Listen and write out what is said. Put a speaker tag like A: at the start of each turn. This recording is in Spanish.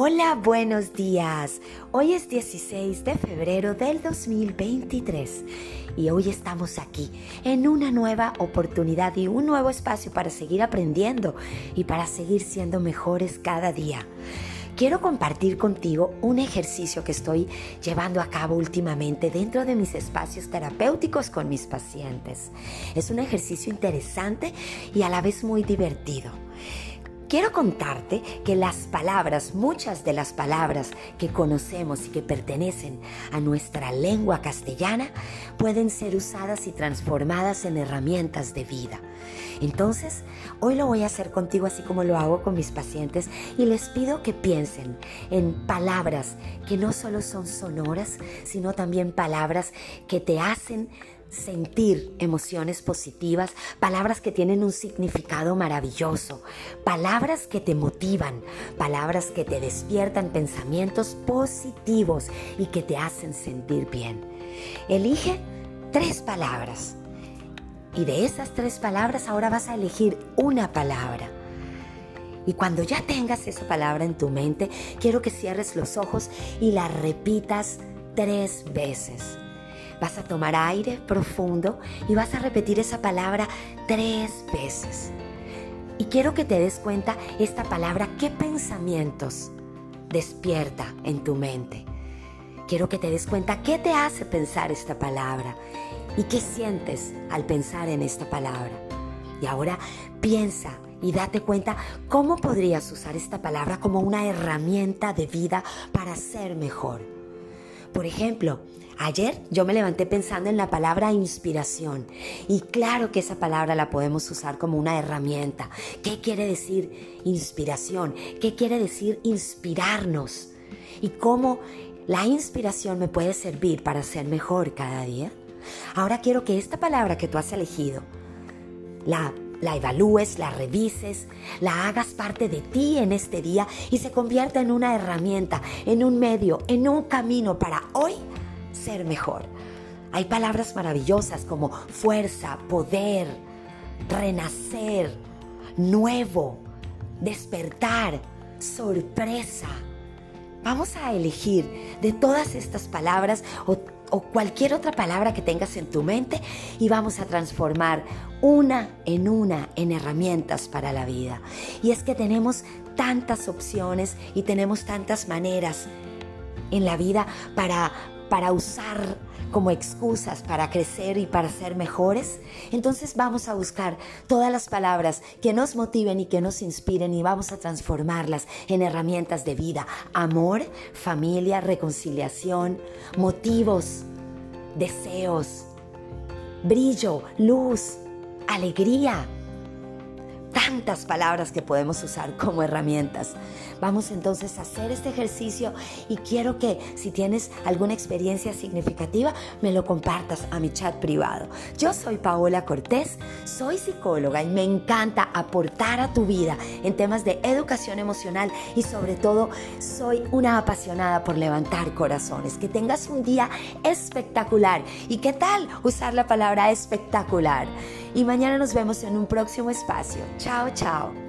A: Hola, buenos días. Hoy es 16 de febrero del 2023 y hoy estamos aquí en una nueva oportunidad y un nuevo espacio para seguir aprendiendo y para seguir siendo mejores cada día. Quiero compartir contigo un ejercicio que estoy llevando a cabo últimamente dentro de mis espacios terapéuticos con mis pacientes. Es un ejercicio interesante y a la vez muy divertido. Quiero contarte que las palabras, muchas de las palabras que conocemos y que pertenecen a nuestra lengua castellana, pueden ser usadas y transformadas en herramientas de vida. Entonces, hoy lo voy a hacer contigo así como lo hago con mis pacientes y les pido que piensen en palabras que no solo son sonoras, sino también palabras que te hacen sentir emociones positivas, palabras que tienen un significado maravilloso, palabras que te motivan, palabras que te despiertan pensamientos positivos y que te hacen sentir bien. Elige tres palabras y de esas tres palabras ahora vas a elegir una palabra. Y cuando ya tengas esa palabra en tu mente, quiero que cierres los ojos y la repitas tres veces. Vas a tomar aire profundo y vas a repetir esa palabra tres veces. Y quiero que te des cuenta esta palabra, qué pensamientos despierta en tu mente. Quiero que te des cuenta qué te hace pensar esta palabra y qué sientes al pensar en esta palabra. Y ahora piensa y date cuenta cómo podrías usar esta palabra como una herramienta de vida para ser mejor. Por ejemplo, Ayer yo me levanté pensando en la palabra inspiración y claro que esa palabra la podemos usar como una herramienta. ¿Qué quiere decir inspiración? ¿Qué quiere decir inspirarnos? ¿Y cómo la inspiración me puede servir para ser mejor cada día? Ahora quiero que esta palabra que tú has elegido la la evalúes, la revises, la hagas parte de ti en este día y se convierta en una herramienta, en un medio, en un camino para hoy ser mejor. Hay palabras maravillosas como fuerza, poder, renacer, nuevo, despertar, sorpresa. Vamos a elegir de todas estas palabras o, cualquier otra palabra que tengas en tu mente y vamos a transformar una en una en herramientas para la vida. Y es que tenemos tantas opciones y tenemos tantas maneras en la vida para para usar como excusas para crecer y para ser mejores, entonces vamos a buscar todas las palabras que nos motiven y que nos inspiren y vamos a transformarlas en herramientas de vida. Amor, familia, reconciliación, motivos, deseos, brillo, luz, alegría tantas palabras que podemos usar como herramientas. Vamos entonces a hacer este ejercicio y quiero que si tienes alguna experiencia significativa me lo compartas a mi chat privado. Yo soy Paola Cortés, soy psicóloga y me encanta aportar a tu vida en temas de educación emocional y sobre todo soy una apasionada por levantar corazones. Que tengas un día espectacular y qué tal usar la palabra espectacular. Y mañana nos vemos en un próximo espacio. Chao, chao.